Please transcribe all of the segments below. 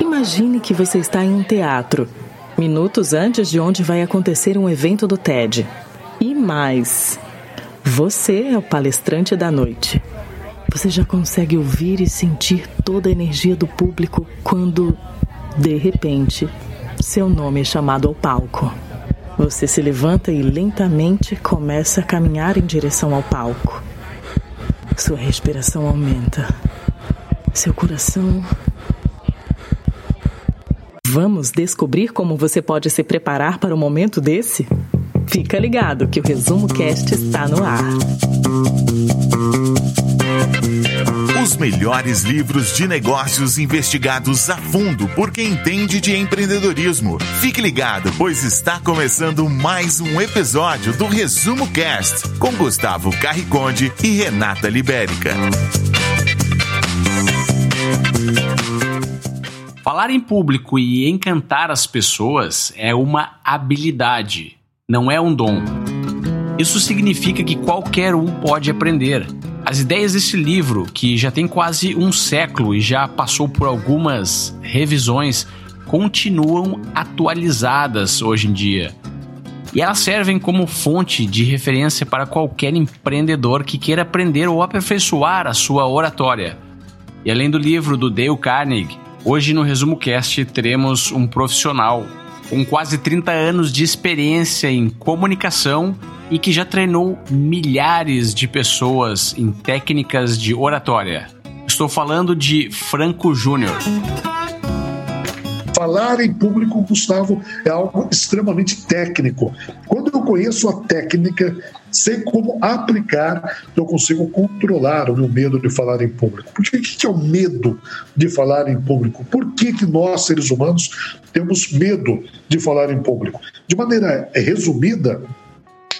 Imagine que você está em um teatro, minutos antes de onde vai acontecer um evento do TED. E mais, você é o palestrante da noite. Você já consegue ouvir e sentir toda a energia do público quando, de repente, seu nome é chamado ao palco. Você se levanta e lentamente começa a caminhar em direção ao palco. Sua respiração aumenta. Seu coração. Vamos descobrir como você pode se preparar para um momento desse? Fica ligado que o Resumo Cast está no ar. Os melhores livros de negócios investigados a fundo por quem entende de empreendedorismo. Fique ligado, pois está começando mais um episódio do Resumo Cast com Gustavo Carriconde e Renata Libérica. Falar em público e encantar as pessoas é uma habilidade, não é um dom. Isso significa que qualquer um pode aprender. As ideias desse livro, que já tem quase um século e já passou por algumas revisões, continuam atualizadas hoje em dia. E elas servem como fonte de referência para qualquer empreendedor que queira aprender ou aperfeiçoar a sua oratória. E além do livro do Dale Carnegie, hoje no Resumo Cast teremos um profissional com quase 30 anos de experiência em comunicação e que já treinou milhares de pessoas em técnicas de oratória. Estou falando de Franco Júnior. Falar em público, Gustavo, é algo extremamente técnico. Quando eu conheço a técnica, sei como aplicar, eu consigo controlar o meu medo de falar em público. Por que, que é o medo de falar em público? Por que, que nós, seres humanos, temos medo de falar em público? De maneira resumida,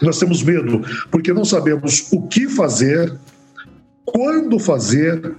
nós temos medo porque não sabemos o que fazer, quando fazer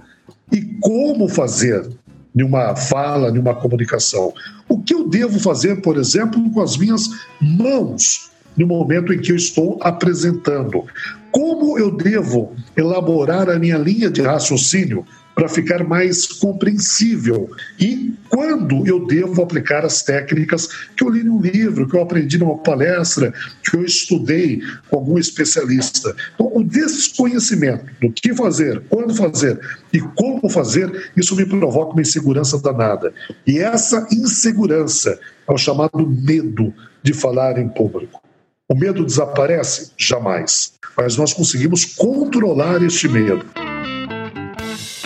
e como fazer numa fala, numa comunicação. O que eu devo fazer, por exemplo, com as minhas mãos no momento em que eu estou apresentando? Como eu devo elaborar a minha linha de raciocínio para ficar mais compreensível. E quando eu devo aplicar as técnicas que eu li num livro, que eu aprendi numa palestra, que eu estudei com algum especialista. Então, o desconhecimento do que fazer, quando fazer e como fazer, isso me provoca uma insegurança danada. E essa insegurança é o chamado medo de falar em público. O medo desaparece? Jamais. Mas nós conseguimos controlar este medo.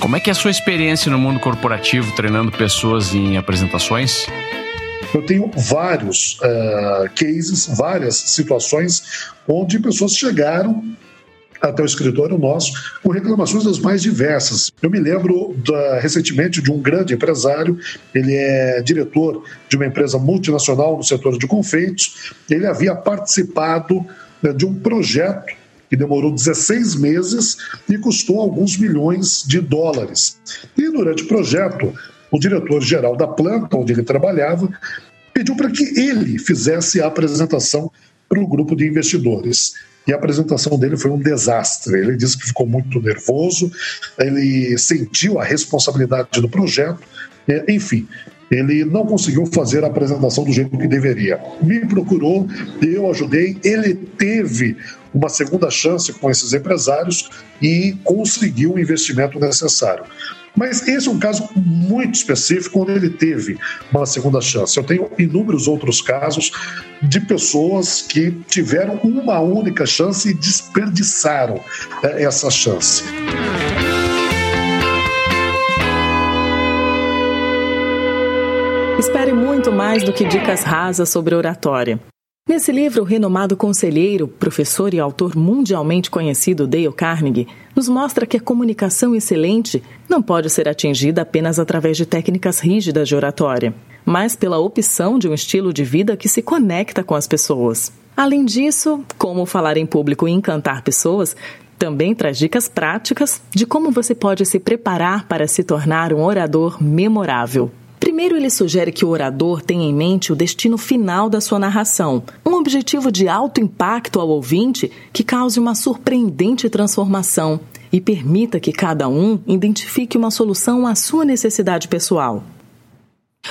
Como é que é a sua experiência no mundo corporativo treinando pessoas em apresentações? Eu tenho vários uh, cases, várias situações onde pessoas chegaram até o escritório nosso com reclamações das mais diversas. Eu me lembro da, recentemente de um grande empresário, ele é diretor de uma empresa multinacional no setor de confeitos, ele havia participado né, de um projeto que demorou 16 meses e custou alguns milhões de dólares. E durante o projeto, o diretor-geral da planta onde ele trabalhava pediu para que ele fizesse a apresentação para o grupo de investidores. E a apresentação dele foi um desastre. Ele disse que ficou muito nervoso, ele sentiu a responsabilidade do projeto, enfim, ele não conseguiu fazer a apresentação do jeito que deveria. Me procurou, eu ajudei, ele teve uma segunda chance com esses empresários e conseguiu o investimento necessário. Mas esse é um caso muito específico onde ele teve uma segunda chance. Eu tenho inúmeros outros casos de pessoas que tiveram uma única chance e desperdiçaram é, essa chance. Espere muito mais do que dicas rasas sobre oratória. Nesse livro, o renomado conselheiro, professor e autor mundialmente conhecido Dale Carnegie nos mostra que a comunicação excelente não pode ser atingida apenas através de técnicas rígidas de oratória, mas pela opção de um estilo de vida que se conecta com as pessoas. Além disso, como falar em público e encantar pessoas também traz dicas práticas de como você pode se preparar para se tornar um orador memorável. Primeiro, ele sugere que o orador tenha em mente o destino final da sua narração, um objetivo de alto impacto ao ouvinte que cause uma surpreendente transformação e permita que cada um identifique uma solução à sua necessidade pessoal.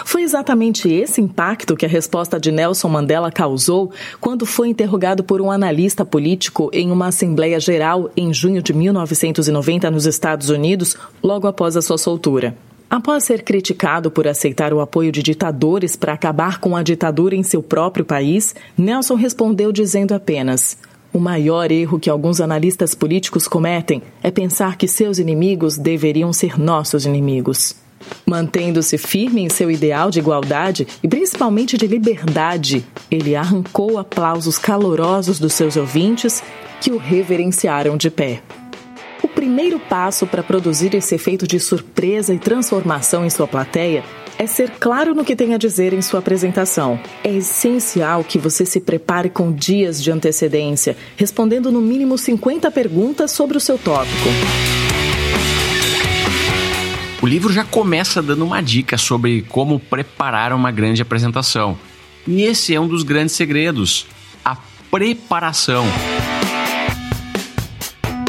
Foi exatamente esse impacto que a resposta de Nelson Mandela causou quando foi interrogado por um analista político em uma Assembleia Geral em junho de 1990 nos Estados Unidos, logo após a sua soltura. Após ser criticado por aceitar o apoio de ditadores para acabar com a ditadura em seu próprio país, Nelson respondeu dizendo apenas: O maior erro que alguns analistas políticos cometem é pensar que seus inimigos deveriam ser nossos inimigos. Mantendo-se firme em seu ideal de igualdade e principalmente de liberdade, ele arrancou aplausos calorosos dos seus ouvintes que o reverenciaram de pé. O primeiro passo para produzir esse efeito de surpresa e transformação em sua plateia é ser claro no que tem a dizer em sua apresentação. É essencial que você se prepare com dias de antecedência, respondendo no mínimo 50 perguntas sobre o seu tópico. O livro já começa dando uma dica sobre como preparar uma grande apresentação. E esse é um dos grandes segredos: a preparação.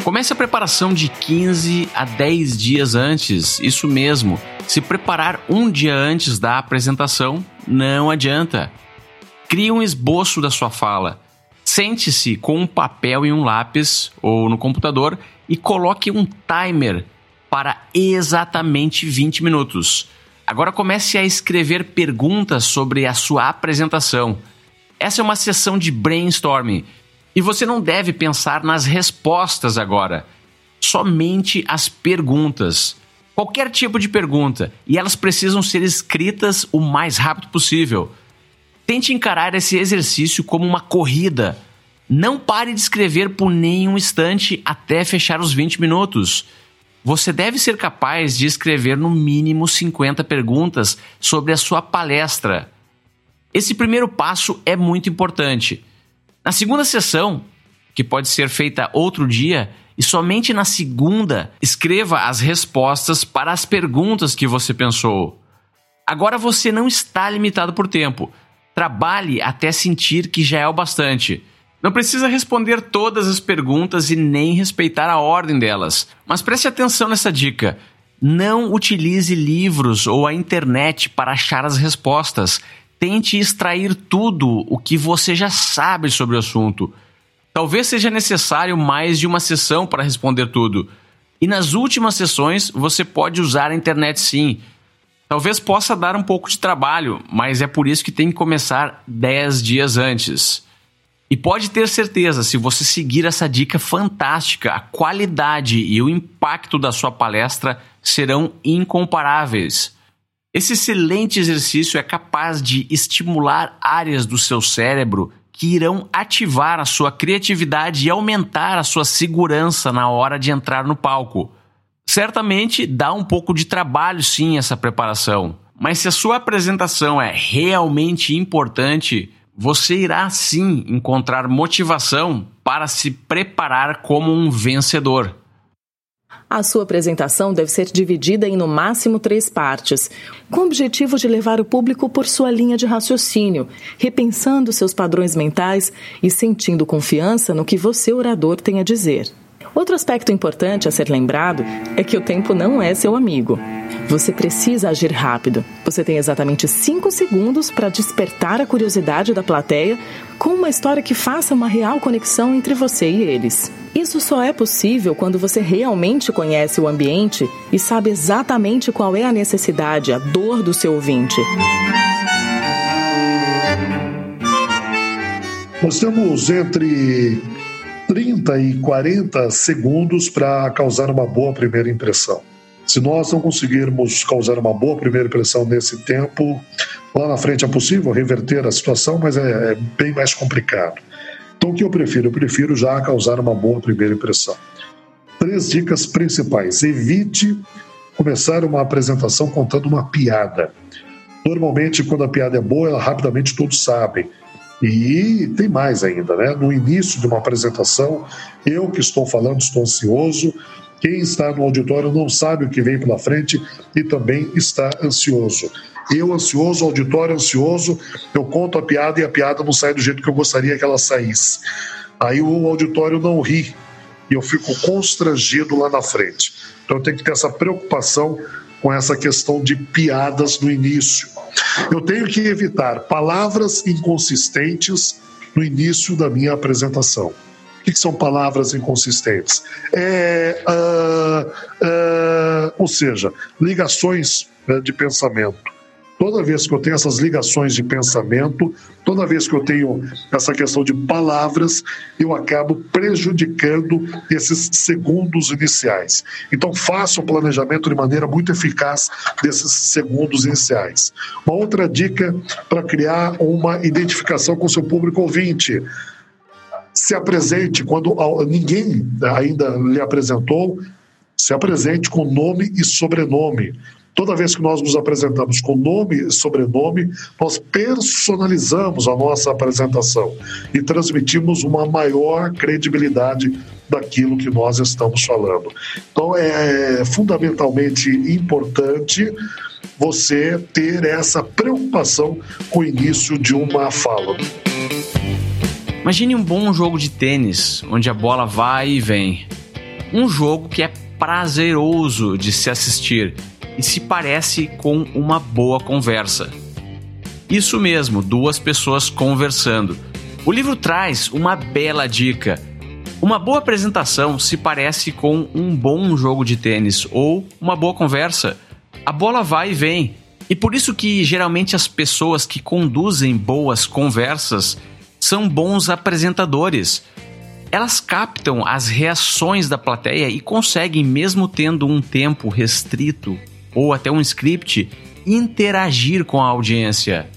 Comece a preparação de 15 a 10 dias antes, isso mesmo. Se preparar um dia antes da apresentação, não adianta. Crie um esboço da sua fala. Sente-se com um papel e um lápis ou no computador e coloque um timer para exatamente 20 minutos. Agora comece a escrever perguntas sobre a sua apresentação. Essa é uma sessão de brainstorming e você não deve pensar nas respostas agora, somente as perguntas. Qualquer tipo de pergunta, e elas precisam ser escritas o mais rápido possível. Tente encarar esse exercício como uma corrida. Não pare de escrever por nenhum instante até fechar os 20 minutos. Você deve ser capaz de escrever no mínimo 50 perguntas sobre a sua palestra. Esse primeiro passo é muito importante. Na segunda sessão, que pode ser feita outro dia, e somente na segunda, escreva as respostas para as perguntas que você pensou. Agora você não está limitado por tempo. Trabalhe até sentir que já é o bastante. Não precisa responder todas as perguntas e nem respeitar a ordem delas, mas preste atenção nessa dica. Não utilize livros ou a internet para achar as respostas. Tente extrair tudo o que você já sabe sobre o assunto. Talvez seja necessário mais de uma sessão para responder tudo. E nas últimas sessões você pode usar a internet sim. Talvez possa dar um pouco de trabalho, mas é por isso que tem que começar 10 dias antes. E pode ter certeza, se você seguir essa dica fantástica, a qualidade e o impacto da sua palestra serão incomparáveis. Esse excelente exercício é capaz de estimular áreas do seu cérebro que irão ativar a sua criatividade e aumentar a sua segurança na hora de entrar no palco. Certamente dá um pouco de trabalho sim essa preparação, mas se a sua apresentação é realmente importante, você irá sim encontrar motivação para se preparar como um vencedor. A sua apresentação deve ser dividida em no máximo três partes, com o objetivo de levar o público por sua linha de raciocínio, repensando seus padrões mentais e sentindo confiança no que você, orador, tem a dizer. Outro aspecto importante a ser lembrado é que o tempo não é seu amigo. Você precisa agir rápido. Você tem exatamente 5 segundos para despertar a curiosidade da plateia com uma história que faça uma real conexão entre você e eles. Isso só é possível quando você realmente conhece o ambiente e sabe exatamente qual é a necessidade, a dor do seu ouvinte. Nós temos entre 30 e 40 segundos para causar uma boa primeira impressão. Se nós não conseguirmos causar uma boa primeira impressão nesse tempo, lá na frente é possível reverter a situação, mas é, é bem mais complicado. Então, o que eu prefiro? Eu prefiro já causar uma boa primeira impressão. Três dicas principais. Evite começar uma apresentação contando uma piada. Normalmente, quando a piada é boa, ela rapidamente todos sabem. E tem mais ainda, né? No início de uma apresentação, eu que estou falando estou ansioso, quem está no auditório não sabe o que vem pela frente e também está ansioso. Eu ansioso, auditório ansioso, eu conto a piada e a piada não sai do jeito que eu gostaria que ela saísse. Aí o auditório não ri e eu fico constrangido lá na frente. Então eu tenho que ter essa preocupação com essa questão de piadas no início. Eu tenho que evitar palavras inconsistentes no início da minha apresentação. O que, são palavras inconsistentes? É, uh, uh, ou seja, ligações né, de pensamento toda vez que eu tenho essas ligações de pensamento, toda vez que eu tenho essa questão de palavras, eu acabo prejudicando esses segundos iniciais. Então, faça o planejamento de maneira muito eficaz desses segundos iniciais. Uma outra dica para criar uma identificação com seu público ouvinte. Se apresente quando ninguém ainda lhe apresentou, se apresente com nome e sobrenome. Toda vez que nós nos apresentamos com nome e sobrenome, nós personalizamos a nossa apresentação e transmitimos uma maior credibilidade daquilo que nós estamos falando. Então é fundamentalmente importante você ter essa preocupação com o início de uma fala. Imagine um bom jogo de tênis, onde a bola vai e vem. Um jogo que é prazeroso de se assistir e se parece com uma boa conversa. Isso mesmo, duas pessoas conversando. O livro traz uma bela dica. Uma boa apresentação se parece com um bom jogo de tênis ou uma boa conversa. A bola vai e vem. E por isso que geralmente as pessoas que conduzem boas conversas são bons apresentadores. Elas captam as reações da plateia e conseguem, mesmo tendo um tempo restrito, ou até um script, interagir com a audiência.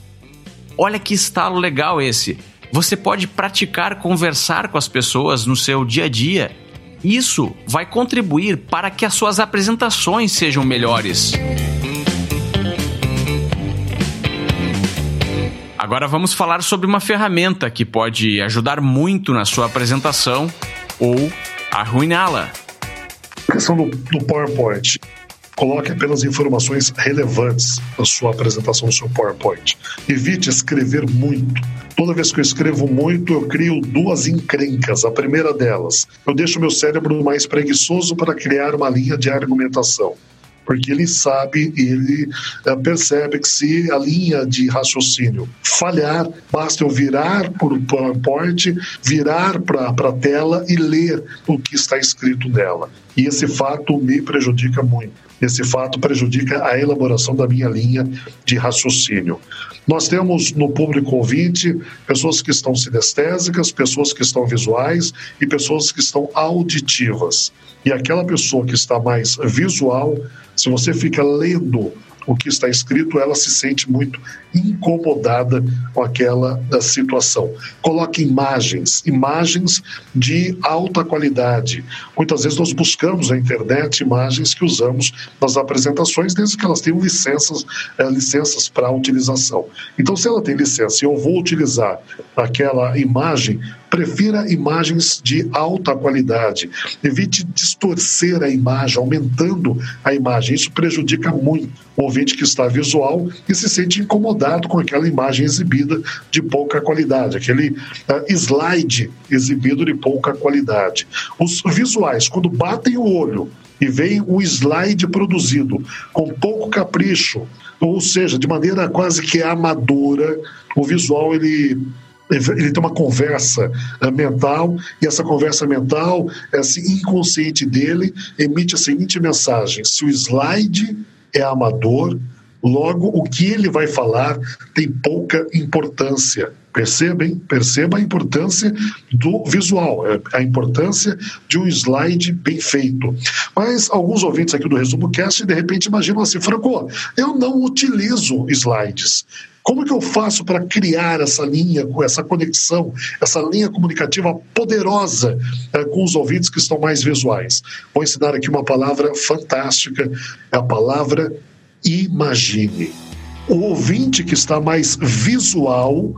Olha que estalo legal esse. Você pode praticar conversar com as pessoas no seu dia a dia. Isso vai contribuir para que as suas apresentações sejam melhores. Agora vamos falar sobre uma ferramenta que pode ajudar muito na sua apresentação ou arruiná-la. A questão do, do PowerPoint coloque apenas informações relevantes na sua apresentação no seu PowerPoint. Evite escrever muito. Toda vez que eu escrevo muito, eu crio duas encrencas. A primeira delas, eu deixo meu cérebro mais preguiçoso para criar uma linha de argumentação porque ele sabe, ele uh, percebe que se a linha de raciocínio falhar, basta eu virar para o PowerPoint, virar para a tela e ler o que está escrito nela. E esse fato me prejudica muito. Esse fato prejudica a elaboração da minha linha de raciocínio. Nós temos no público ouvinte pessoas que estão sinestésicas, pessoas que estão visuais e pessoas que estão auditivas. E aquela pessoa que está mais visual, se você fica lendo o que está escrito, ela se sente muito incomodada com aquela eh, situação. Coloque imagens, imagens de alta qualidade. Muitas vezes nós buscamos na internet imagens que usamos nas apresentações, desde que elas tenham licenças, é, licenças para utilização. Então, se ela tem licença e eu vou utilizar aquela imagem, prefira imagens de alta qualidade. Evite distorcer a imagem, aumentando a imagem. Isso prejudica muito o ouvinte que está visual e se sente incomodado com aquela imagem exibida de pouca qualidade, aquele uh, slide exibido de pouca qualidade. Os visuais, quando batem o olho e vem um slide produzido com pouco capricho, ou seja, de maneira quase que amadora, o visual ele ele tem uma conversa eh, mental e essa conversa mental, esse inconsciente dele emite a seguinte mensagem: se o slide é amador, Logo, o que ele vai falar tem pouca importância. Percebem? Perceba a importância do visual, é, a importância de um slide bem feito. Mas alguns ouvintes aqui do Resumo Cast de repente imaginam assim, Franco, eu não utilizo slides. Como que eu faço para criar essa linha, essa conexão, essa linha comunicativa poderosa é, com os ouvintes que estão mais visuais? Vou ensinar aqui uma palavra fantástica, é a palavra imagine. O ouvinte que está mais visual,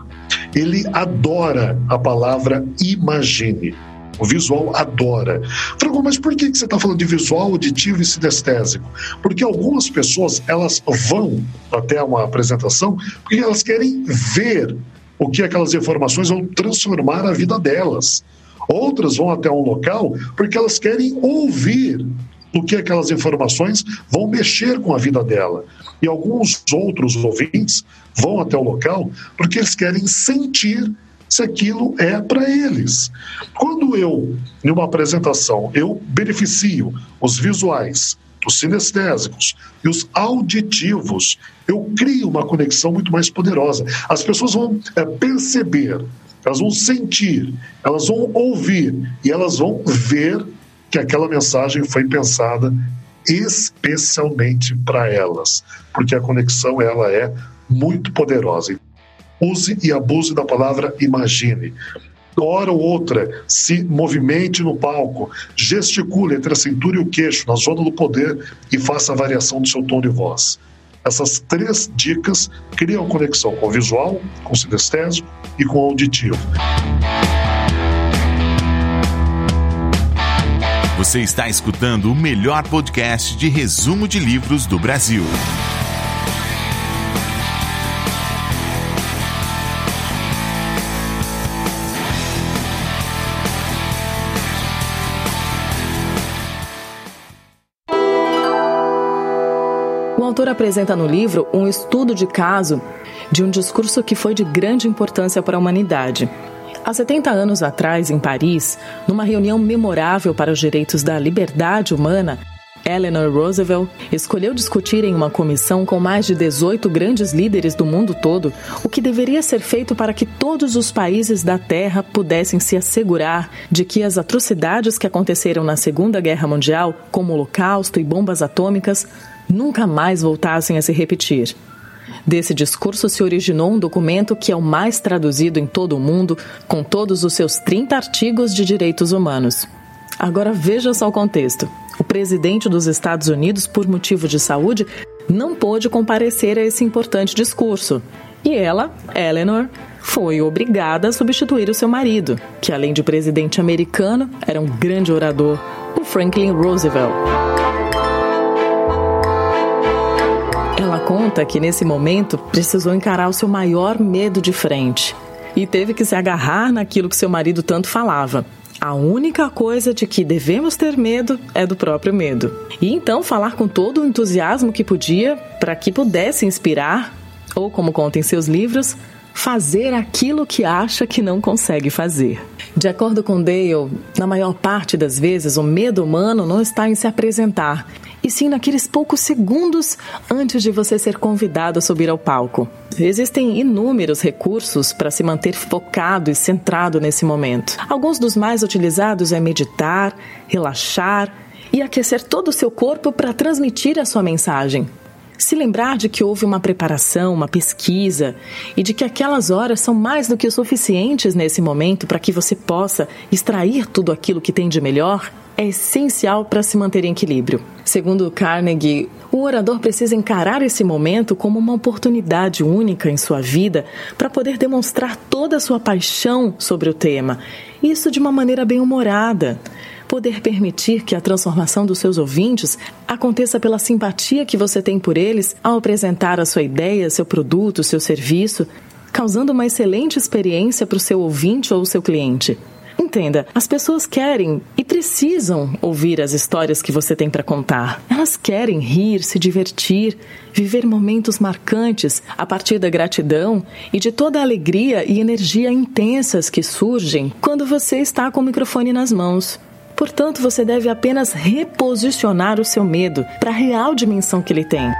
ele adora a palavra imagine. O visual adora. Franco, mas por que você está falando de visual, auditivo e sinestésico? Porque algumas pessoas elas vão até uma apresentação porque elas querem ver o que aquelas informações vão transformar a vida delas. Outras vão até um local porque elas querem ouvir o que aquelas informações vão mexer com a vida dela. E alguns outros ouvintes vão até o local porque eles querem sentir se aquilo é para eles. Quando eu, em uma apresentação, eu beneficio os visuais, os sinestésicos e os auditivos, eu crio uma conexão muito mais poderosa. As pessoas vão é, perceber, elas vão sentir, elas vão ouvir e elas vão ver que aquela mensagem foi pensada especialmente para elas, porque a conexão ela é muito poderosa. Use e abuse da palavra imagine. Hora ou outra, se movimente no palco, gesticule entre a cintura e o queixo, na zona do poder, e faça a variação do seu tom de voz. Essas três dicas criam conexão com o visual, com o sinestésico e com o auditivo. Você está escutando o melhor podcast de resumo de livros do Brasil. Apresenta no livro um estudo de caso de um discurso que foi de grande importância para a humanidade. Há 70 anos atrás, em Paris, numa reunião memorável para os direitos da liberdade humana, Eleanor Roosevelt escolheu discutir em uma comissão com mais de 18 grandes líderes do mundo todo o que deveria ser feito para que todos os países da Terra pudessem se assegurar de que as atrocidades que aconteceram na Segunda Guerra Mundial, como o Holocausto e bombas atômicas, nunca mais voltassem a se repetir. Desse discurso se originou um documento que é o mais traduzido em todo o mundo, com todos os seus 30 artigos de direitos humanos. Agora veja só o contexto. O presidente dos Estados Unidos, por motivo de saúde, não pôde comparecer a esse importante discurso. E ela, Eleanor, foi obrigada a substituir o seu marido, que além de presidente americano, era um grande orador, o Franklin Roosevelt. Conta que nesse momento precisou encarar o seu maior medo de frente e teve que se agarrar naquilo que seu marido tanto falava. A única coisa de que devemos ter medo é do próprio medo. E então falar com todo o entusiasmo que podia para que pudesse inspirar, ou como conta em seus livros, fazer aquilo que acha que não consegue fazer. De acordo com Dale, na maior parte das vezes o medo humano não está em se apresentar, e sim naqueles poucos segundos antes de você ser convidado a subir ao palco. Existem inúmeros recursos para se manter focado e centrado nesse momento. Alguns dos mais utilizados é meditar, relaxar e aquecer todo o seu corpo para transmitir a sua mensagem. Se lembrar de que houve uma preparação, uma pesquisa e de que aquelas horas são mais do que suficientes nesse momento para que você possa extrair tudo aquilo que tem de melhor é essencial para se manter em equilíbrio. Segundo Carnegie, o orador precisa encarar esse momento como uma oportunidade única em sua vida para poder demonstrar toda a sua paixão sobre o tema. Isso de uma maneira bem humorada poder permitir que a transformação dos seus ouvintes aconteça pela simpatia que você tem por eles ao apresentar a sua ideia, seu produto, seu serviço, causando uma excelente experiência para o seu ouvinte ou seu cliente. Entenda, as pessoas querem e precisam ouvir as histórias que você tem para contar. Elas querem rir, se divertir, viver momentos marcantes a partir da gratidão e de toda a alegria e energia intensas que surgem quando você está com o microfone nas mãos. Portanto, você deve apenas reposicionar o seu medo para a real dimensão que ele tem.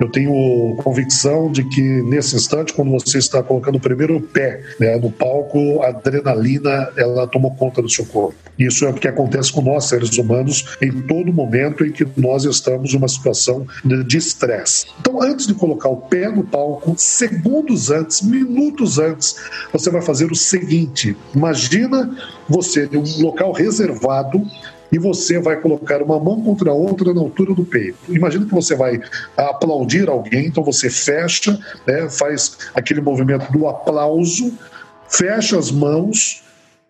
Eu tenho convicção de que nesse instante, quando você está colocando o primeiro pé né, no palco, a adrenalina ela tomou conta do seu corpo. Isso é o que acontece com nós, seres humanos, em todo momento em que nós estamos numa situação de estresse. Então, antes de colocar o pé no palco, segundos antes, minutos antes, você vai fazer o seguinte: imagina você em um local reservado e você vai colocar uma mão contra a outra na altura do peito. Imagina que você vai aplaudir alguém, então você fecha, né, faz aquele movimento do aplauso, fecha as mãos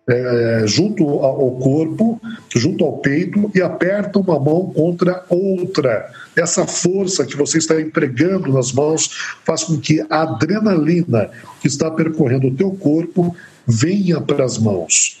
é, junto ao corpo, junto ao peito e aperta uma mão contra outra. Essa força que você está empregando nas mãos faz com que a adrenalina que está percorrendo o teu corpo venha para as mãos.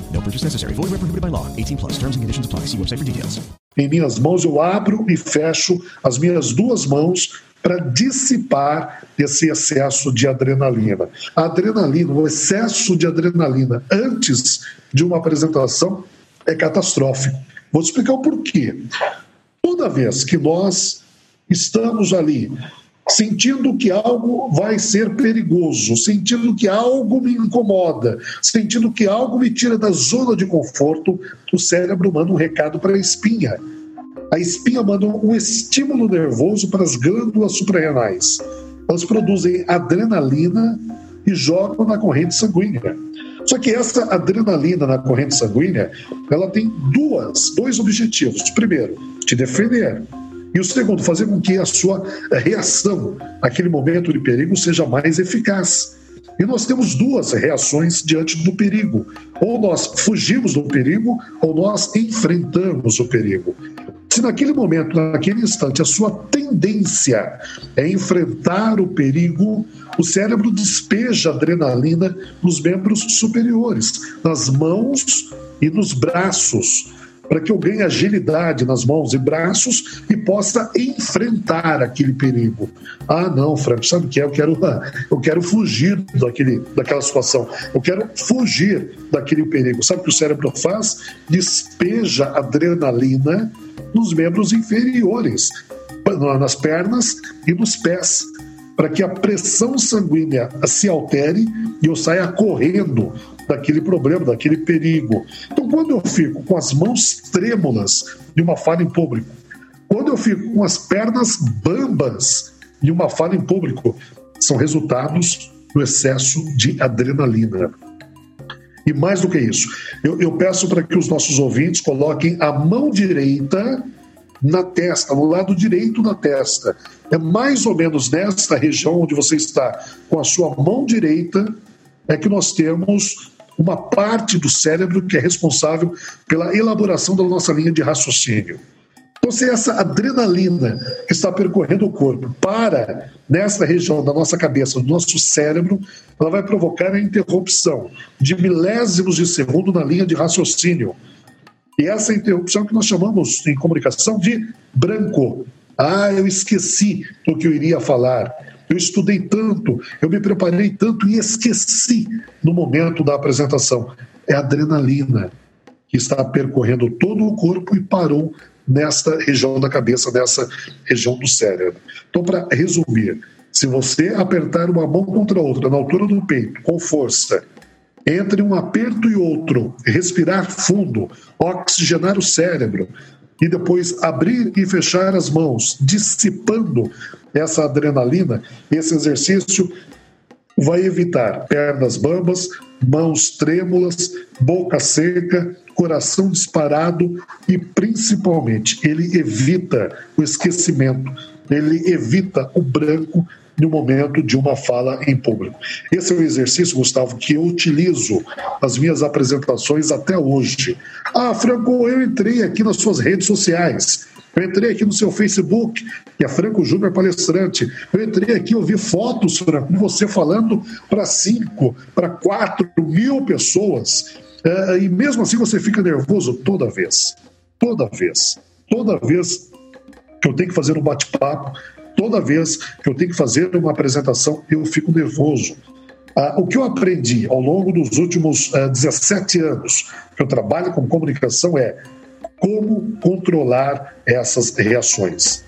Purchase necessary. Void where prohibited by law. 18 plus. Terms and conditions apply. See website for details. Em minhas mãos eu abro e fecho as minhas duas mãos para dissipar esse excesso de adrenalina. A adrenalina, o excesso de adrenalina antes de uma apresentação é catastrófico. Vou explicar o porquê. Toda vez que nós estamos ali sentindo que algo vai ser perigoso, sentindo que algo me incomoda, sentindo que algo me tira da zona de conforto, o cérebro manda um recado para a espinha a espinha manda um estímulo nervoso para as glândulas suprarrenais. Elas produzem adrenalina e jogam na corrente sanguínea. Só que essa adrenalina na corrente sanguínea, ela tem duas, dois objetivos. Primeiro, te defender. E o segundo, fazer com que a sua reação naquele momento de perigo seja mais eficaz. E nós temos duas reações diante do perigo. Ou nós fugimos do perigo, ou nós enfrentamos o perigo. Se naquele momento, naquele instante, a sua tendência é enfrentar o perigo, o cérebro despeja adrenalina nos membros superiores, nas mãos e nos braços para que eu ganhe agilidade nas mãos e braços e possa enfrentar aquele perigo. Ah, não, Frank, sabe o que é? Eu quero, eu quero fugir daquele, daquela situação. Eu quero fugir daquele perigo. Sabe o que o cérebro faz? Despeja adrenalina nos membros inferiores, nas pernas e nos pés para que a pressão sanguínea se altere e eu saia correndo daquele problema, daquele perigo. Então, quando eu fico com as mãos trêmulas de uma fala em público, quando eu fico com as pernas bambas de uma fala em público, são resultados do excesso de adrenalina. E mais do que isso, eu, eu peço para que os nossos ouvintes coloquem a mão direita na testa, no lado direito da testa. É mais ou menos nesta região onde você está com a sua mão direita é que nós temos uma parte do cérebro que é responsável pela elaboração da nossa linha de raciocínio. Então, se essa adrenalina que está percorrendo o corpo para nessa região da nossa cabeça, do nosso cérebro, ela vai provocar a interrupção de milésimos de segundo na linha de raciocínio. E essa interrupção que nós chamamos em comunicação de branco. Ah, eu esqueci do que eu iria falar. Eu estudei tanto, eu me preparei tanto e esqueci no momento da apresentação. É a adrenalina que está percorrendo todo o corpo e parou nesta região da cabeça, nessa região do cérebro. Então, para resumir, se você apertar uma mão contra a outra na altura do peito, com força, entre um aperto e outro, respirar fundo, oxigenar o cérebro e depois abrir e fechar as mãos, dissipando essa adrenalina, esse exercício vai evitar pernas bambas, mãos trêmulas, boca seca, coração disparado e principalmente ele evita o esquecimento, ele evita o branco no momento de uma fala em público. Esse é o exercício, Gustavo, que eu utilizo nas minhas apresentações até hoje. Ah, Franco, eu entrei aqui nas suas redes sociais Eu entrei aqui no seu Facebook, que é Franco Júnior Palestrante. Eu entrei aqui, eu vi fotos, Franco, você falando para cinco, para quatro mil pessoas. É, e mesmo assim você fica nervoso toda vez. Toda vez. Toda vez que eu tenho que fazer um bate-papo, toda vez que eu tenho que fazer uma apresentação, eu fico nervoso. Ah, o que eu aprendi ao longo dos últimos ah, 17 anos que eu trabalho com comunicação é como controlar essas reações.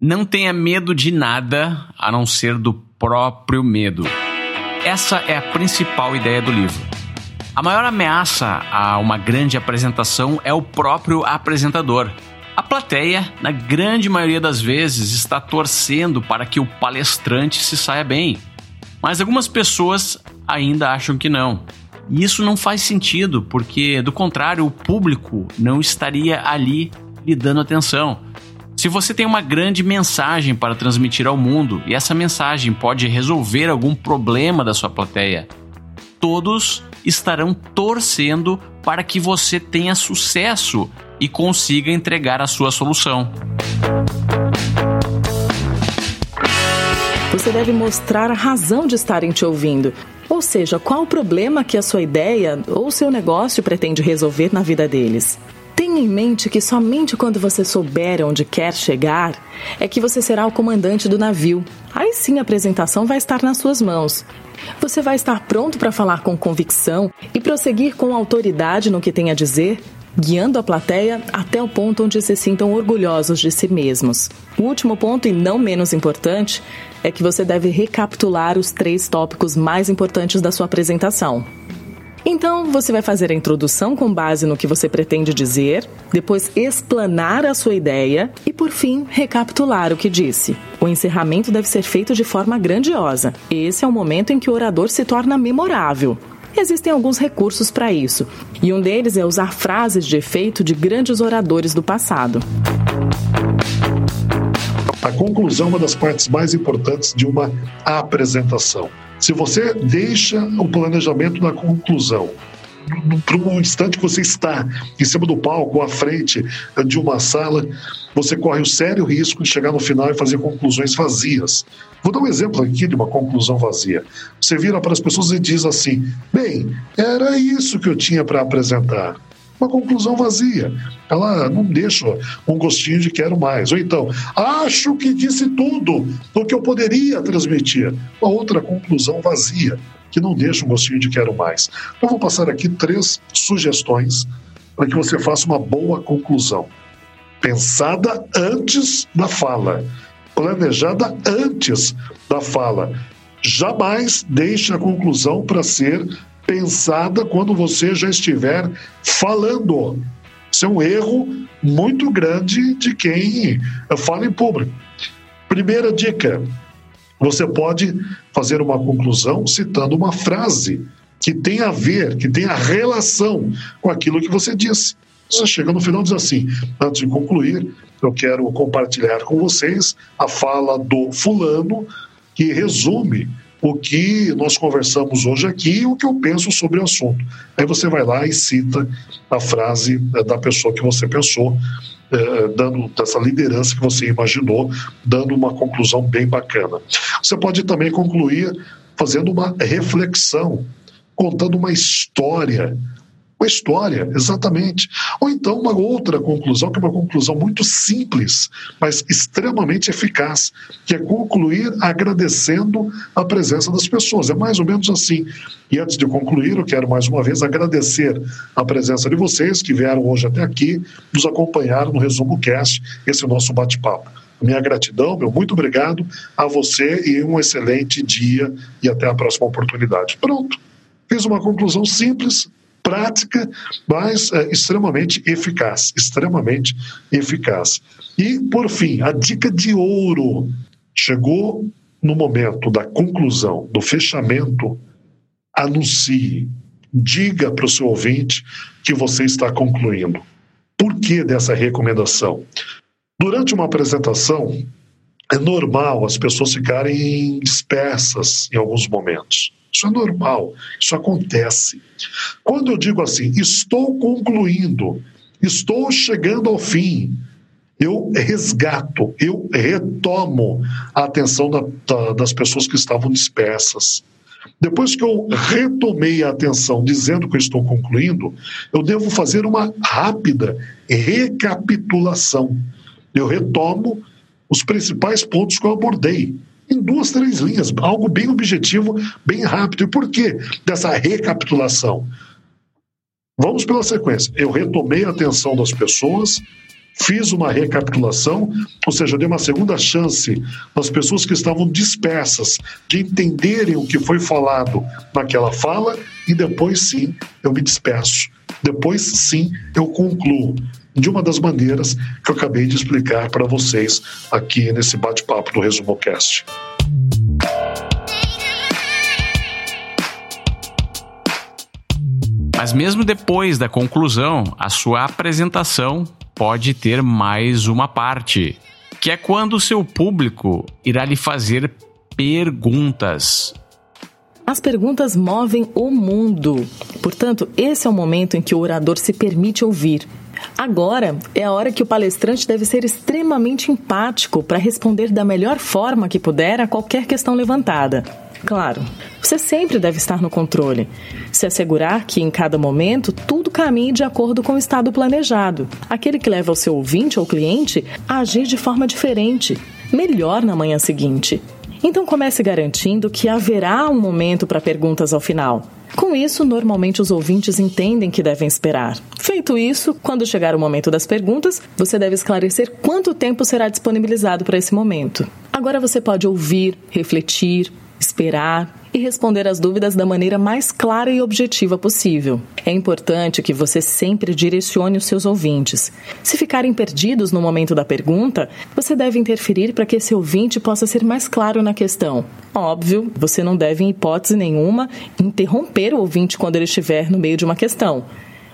Não tenha medo de nada a não ser do próprio medo. Essa é a principal ideia do livro. A maior ameaça a uma grande apresentação é o próprio apresentador. A plateia, na grande maioria das vezes, está torcendo para que o palestrante se saia bem. Mas algumas pessoas ainda acham que não. E isso não faz sentido, porque, do contrário, o público não estaria ali lhe dando atenção. Se você tem uma grande mensagem para transmitir ao mundo e essa mensagem pode resolver algum problema da sua plateia, todos estarão torcendo para que você tenha sucesso e consiga entregar a sua solução. Você deve mostrar a razão de estarem te ouvindo. Ou seja, qual o problema que a sua ideia ou seu negócio pretende resolver na vida deles. Tenha em mente que somente quando você souber onde quer chegar é que você será o comandante do navio. Aí sim a apresentação vai estar nas suas mãos. Você vai estar pronto para falar com convicção e prosseguir com autoridade no que tem a dizer, guiando a plateia até o ponto onde se sintam orgulhosos de si mesmos. O último ponto, e não menos importante, é que você deve recapitular os três tópicos mais importantes da sua apresentação. Então, você vai fazer a introdução com base no que você pretende dizer, depois explanar a sua ideia e, por fim, recapitular o que disse. O encerramento deve ser feito de forma grandiosa. Esse é o momento em que o orador se torna memorável. Existem alguns recursos para isso, e um deles é usar frases de efeito de grandes oradores do passado. A conclusão é uma das partes mais importantes de uma apresentação. Se você deixa o planejamento na conclusão para um instante que você está em cima do palco, à frente de uma sala, você corre o sério risco de chegar no final e fazer conclusões vazias. Vou dar um exemplo aqui de uma conclusão vazia. Você vira para as pessoas e diz assim: bem, era isso que eu tinha para apresentar uma conclusão vazia. Ela não deixa um gostinho de quero mais. Ou então, acho que disse tudo o que eu poderia transmitir. Uma outra conclusão vazia, que não deixa um gostinho de quero mais. Então, vou passar aqui três sugestões para que você faça uma boa conclusão. Pensada antes da fala, planejada antes da fala. Jamais deixe a conclusão para ser pensada quando você já estiver falando. Isso é um erro muito grande de quem fala em público. Primeira dica: você pode fazer uma conclusão citando uma frase que tem a ver, que tem a relação com aquilo que você disse. Você chega no final e diz assim: antes de concluir, eu quero compartilhar com vocês a fala do fulano que resume o que nós conversamos hoje aqui e o que eu penso sobre o assunto. Aí você vai lá e cita a frase eh, da pessoa que você pensou, eh, dando dessa liderança que você imaginou, dando uma conclusão bem bacana. Você pode também concluir fazendo uma reflexão, contando uma história uma história, exatamente. Ou então uma outra conclusão, que é uma conclusão muito simples, mas extremamente eficaz, que é concluir agradecendo a presença das pessoas. É mais ou menos assim. E antes de concluir, eu quero mais uma vez agradecer a presença de vocês que vieram hoje até aqui, nos acompanharam no Resumo Cast, esse nosso bate-papo minha gratidão, meu muito obrigado a você e um excelente dia e até a próxima oportunidade. Pronto. Fiz uma conclusão simples, prática, mas é, extremamente eficaz, extremamente eficaz. E, por fim, a dica de ouro chegou no momento da conclusão, do fechamento, anuncie, diga para o seu ouvinte que você está concluindo. Por que dessa recomendação? Durante uma apresentação, é normal as pessoas ficarem dispersas em alguns momentos. Isso é normal, isso acontece. Quando eu digo assim, estou concluindo, estou chegando ao fim, eu resgato, eu retomo a atenção da, da, das pessoas que estavam dispersas. Depois que eu retomei a atenção dizendo que eu estou concluindo, eu devo fazer uma rápida recapitulação. Eu retomo os principais pontos que eu abordei em duas, três linhas, algo bem objetivo, bem rápido. E por que dessa recapitulação? Vamos pela sequência. Eu retomei a atenção das pessoas, fiz uma recapitulação, ou seja, dei uma segunda chance às pessoas que estavam dispersas de entenderem o que foi falado naquela fala e depois sim eu me disperso. Depois sim eu concluo de uma das maneiras que eu acabei de explicar para vocês aqui nesse bate-papo do Resumo Cast. Mas mesmo depois da conclusão, a sua apresentação pode ter mais uma parte, que é quando o seu público irá lhe fazer perguntas. As perguntas movem o mundo. Portanto, esse é o momento em que o orador se permite ouvir. Agora é a hora que o palestrante deve ser extremamente empático para responder da melhor forma que puder a qualquer questão levantada. Claro, você sempre deve estar no controle. Se assegurar que, em cada momento, tudo caminhe de acordo com o estado planejado. Aquele que leva o seu ouvinte ou cliente a agir de forma diferente, melhor na manhã seguinte. Então comece garantindo que haverá um momento para perguntas ao final. Com isso, normalmente os ouvintes entendem que devem esperar. Feito isso, quando chegar o momento das perguntas, você deve esclarecer quanto tempo será disponibilizado para esse momento. Agora você pode ouvir, refletir, esperar e responder as dúvidas da maneira mais clara e objetiva possível. É importante que você sempre direcione os seus ouvintes. Se ficarem perdidos no momento da pergunta, você deve interferir para que esse ouvinte possa ser mais claro na questão. Óbvio, você não deve, em hipótese nenhuma, interromper o ouvinte quando ele estiver no meio de uma questão.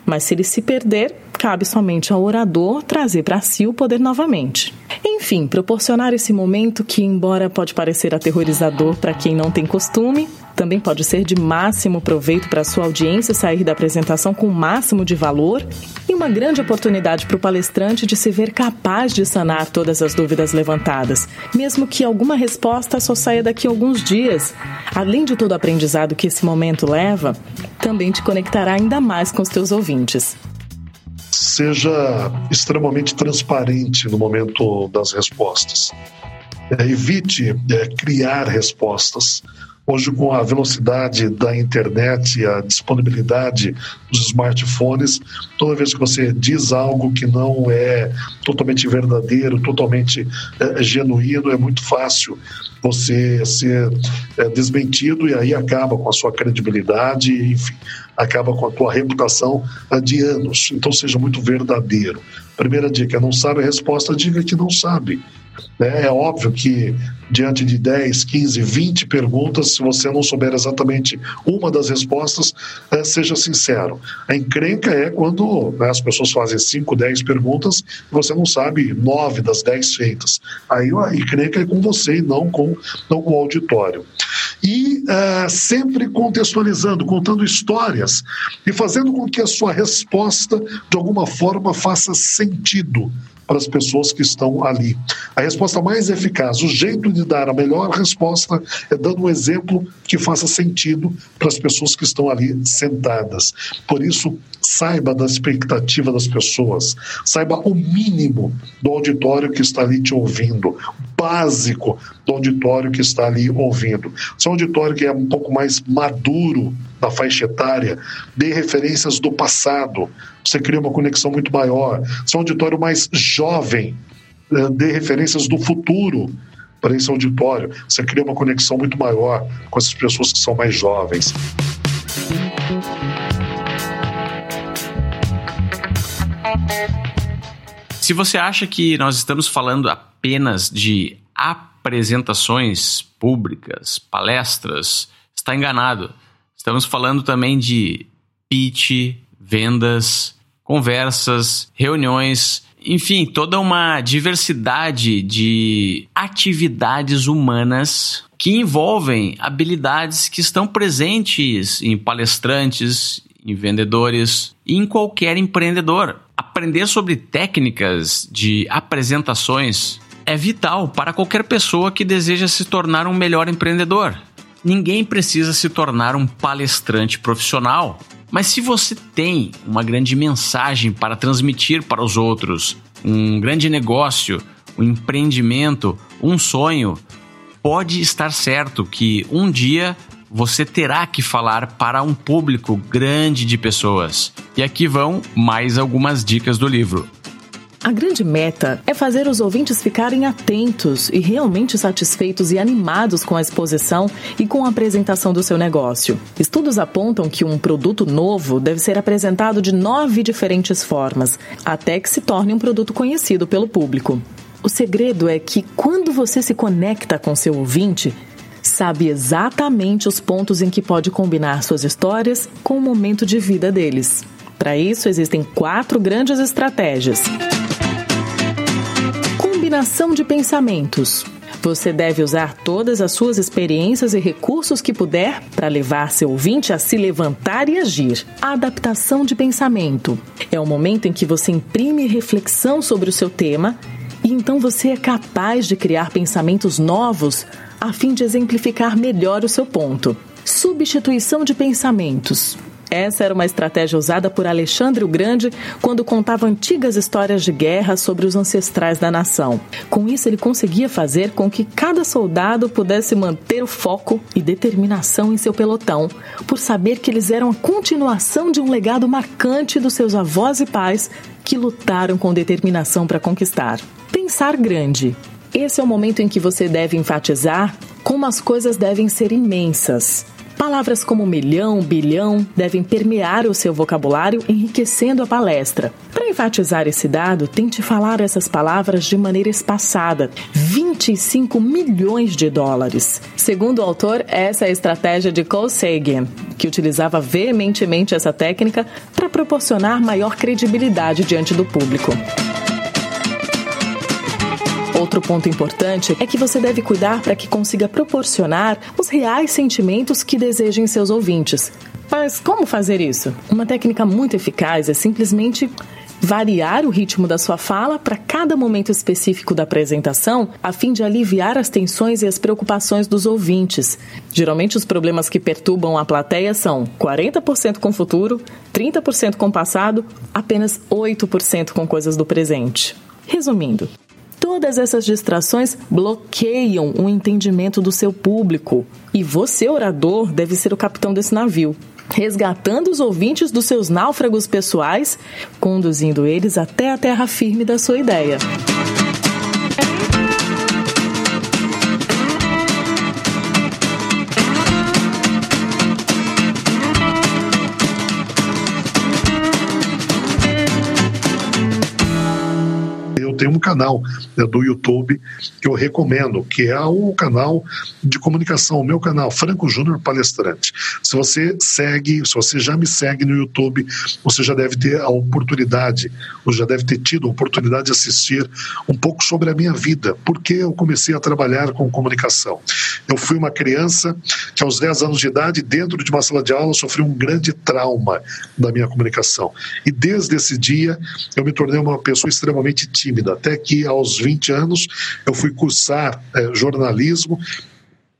Mas se ele se perder, cabe somente ao orador trazer para si o poder novamente. Enfim, proporcionar esse momento que, embora pode parecer aterrorizador para quem não tem costume, também pode ser de máximo proveito para a sua audiência sair da apresentação com o máximo de valor e uma grande oportunidade para o palestrante de se ver capaz de sanar todas as dúvidas levantadas, mesmo que alguma resposta só saia daqui a alguns dias. Além de todo o aprendizado que esse momento leva, também te conectará ainda mais com os teus ouvintes seja extremamente transparente no momento das respostas. É, evite é, criar respostas. Hoje, com a velocidade da internet e a disponibilidade dos smartphones, toda vez que você diz algo que não é totalmente verdadeiro, totalmente é, genuíno, é muito fácil você ser é, desmentido e aí acaba com a sua credibilidade, enfim, acaba com a tua reputação de anos. Então, seja muito verdadeiro. Primeira dica: não sabe a resposta, diga que não sabe. Né? É óbvio que diante de 10, 15, 20 perguntas, se você não souber exatamente uma das respostas, é, seja sincero. A encrenca é quando né, as pessoas fazem 5, 10 perguntas e você não sabe 9 das 10 feitas. Aí a encrenca é com você e não com, não com o auditório. E uh, sempre contextualizando, contando histórias e fazendo com que a sua resposta, de alguma forma, faça sentido para as pessoas que estão ali. A resposta mais eficaz, o jeito de dar a melhor resposta é dando um exemplo que faça sentido para as pessoas que estão ali sentadas. Por isso, saiba da expectativa das pessoas, saiba o mínimo do auditório que está ali te ouvindo, básico do auditório que está ali ouvindo. Se é um auditório que é um pouco mais maduro da faixa etária, dê referências do passado, você cria uma conexão muito maior. Se é um auditório mais jovem, eh, dê referências do futuro para esse auditório, você cria uma conexão muito maior com essas pessoas que são mais jovens. Se você acha que nós estamos falando apenas de apresentações públicas, palestras, está enganado. Estamos falando também de pitch, vendas, conversas, reuniões, enfim, toda uma diversidade de atividades humanas que envolvem habilidades que estão presentes em palestrantes, em vendedores e em qualquer empreendedor. Aprender sobre técnicas de apresentações é vital para qualquer pessoa que deseja se tornar um melhor empreendedor. Ninguém precisa se tornar um palestrante profissional, mas se você tem uma grande mensagem para transmitir para os outros, um grande negócio, um empreendimento, um sonho, pode estar certo que um dia você terá que falar para um público grande de pessoas. E aqui vão mais algumas dicas do livro. A grande meta é fazer os ouvintes ficarem atentos e realmente satisfeitos e animados com a exposição e com a apresentação do seu negócio. Estudos apontam que um produto novo deve ser apresentado de nove diferentes formas, até que se torne um produto conhecido pelo público. O segredo é que quando você se conecta com seu ouvinte, sabe exatamente os pontos em que pode combinar suas histórias com o momento de vida deles. Para isso, existem quatro grandes estratégias combinação de pensamentos. Você deve usar todas as suas experiências e recursos que puder para levar seu ouvinte a se levantar e agir. A adaptação de pensamento é o momento em que você imprime reflexão sobre o seu tema e então você é capaz de criar pensamentos novos a fim de exemplificar melhor o seu ponto. Substituição de pensamentos. Essa era uma estratégia usada por Alexandre o Grande quando contava antigas histórias de guerra sobre os ancestrais da nação. Com isso, ele conseguia fazer com que cada soldado pudesse manter o foco e determinação em seu pelotão, por saber que eles eram a continuação de um legado marcante dos seus avós e pais que lutaram com determinação para conquistar. Pensar grande. Esse é o momento em que você deve enfatizar como as coisas devem ser imensas Palavras como milhão, bilhão devem permear o seu vocabulário, enriquecendo a palestra. Para enfatizar esse dado, tente falar essas palavras de maneira espaçada. 25 milhões de dólares. Segundo o autor, essa é a estratégia de Cole Sagan, que utilizava veementemente essa técnica para proporcionar maior credibilidade diante do público. Outro ponto importante é que você deve cuidar para que consiga proporcionar os reais sentimentos que desejem seus ouvintes. Mas como fazer isso? Uma técnica muito eficaz é simplesmente variar o ritmo da sua fala para cada momento específico da apresentação, a fim de aliviar as tensões e as preocupações dos ouvintes. Geralmente, os problemas que perturbam a plateia são 40% com o futuro, 30% com o passado, apenas 8% com coisas do presente. Resumindo, Todas essas distrações bloqueiam o entendimento do seu público. E você, orador, deve ser o capitão desse navio, resgatando os ouvintes dos seus náufragos pessoais, conduzindo eles até a terra firme da sua ideia. Tem um canal né, do YouTube que eu recomendo, que é o canal de comunicação, o meu canal, Franco Júnior Palestrante. Se você segue, se você já me segue no YouTube, você já deve ter a oportunidade, ou já deve ter tido a oportunidade de assistir um pouco sobre a minha vida, porque eu comecei a trabalhar com comunicação. Eu fui uma criança que aos 10 anos de idade, dentro de uma sala de aula, sofri um grande trauma da minha comunicação. E desde esse dia, eu me tornei uma pessoa extremamente tímida até que aos 20 anos eu fui cursar é, jornalismo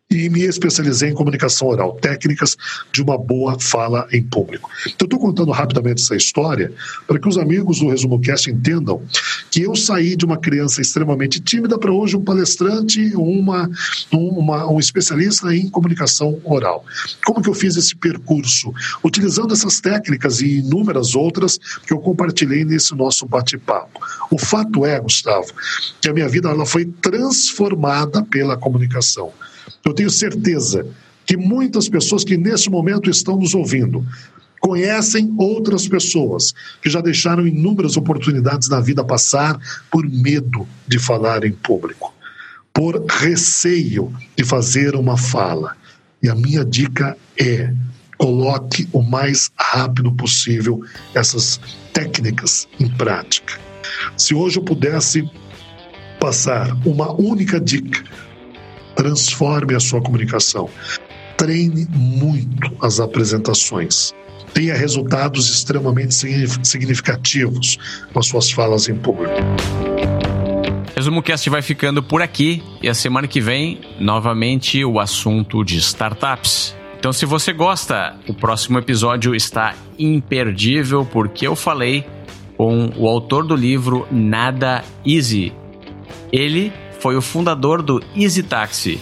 e me especializei em comunicação oral, técnicas de uma boa fala em público. Então, estou contando rapidamente essa história para que os amigos do Resumo Cast entendam que eu saí de uma criança extremamente tímida para hoje um palestrante, uma, uma, um especialista em comunicação oral. Como que eu fiz esse percurso? Utilizando essas técnicas e inúmeras outras que eu compartilhei nesse nosso bate-papo. O fato é, Gustavo, que a minha vida ela foi transformada pela comunicação. Eu tenho certeza que muitas pessoas que nesse momento estão nos ouvindo conhecem outras pessoas que já deixaram inúmeras oportunidades na vida passar por medo de falar em público, por receio de fazer uma fala. E a minha dica é: coloque o mais rápido possível essas técnicas em prática. Se hoje eu pudesse passar uma única dica, transforme a sua comunicação. Treine muito as apresentações. Tenha resultados extremamente significativos com as suas falas em público. Resumo Cast vai ficando por aqui e a semana que vem, novamente, o assunto de startups. Então, se você gosta, o próximo episódio está imperdível porque eu falei com o autor do livro Nada Easy. Ele foi o fundador do Easy Taxi.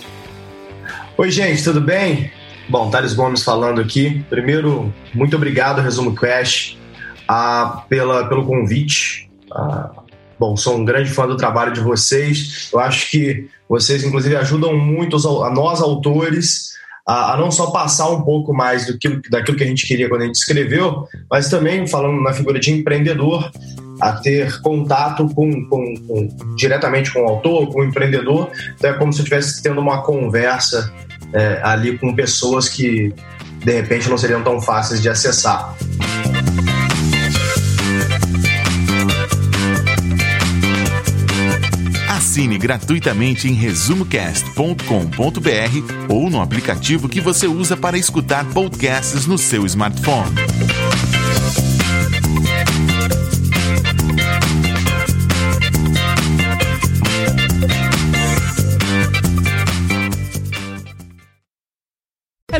Oi, gente, tudo bem? Bom, Thales Gomes falando aqui. Primeiro, muito obrigado, Resumo Crash, pela, pelo convite. Bom, sou um grande fã do trabalho de vocês. Eu acho que vocês, inclusive, ajudam muito a nós, autores, a, a, não só passar um pouco mais do que, daquilo que a gente queria quando a gente escreveu, mas também, falando na figura de empreendedor, a ter contato com, com, com diretamente com o autor, com o empreendedor. Então é como se eu estivesse tendo uma conversa é, ali com pessoas que, de repente, não seriam tão fáceis de acessar. Assine gratuitamente em resumocast.com.br ou no aplicativo que você usa para escutar podcasts no seu smartphone.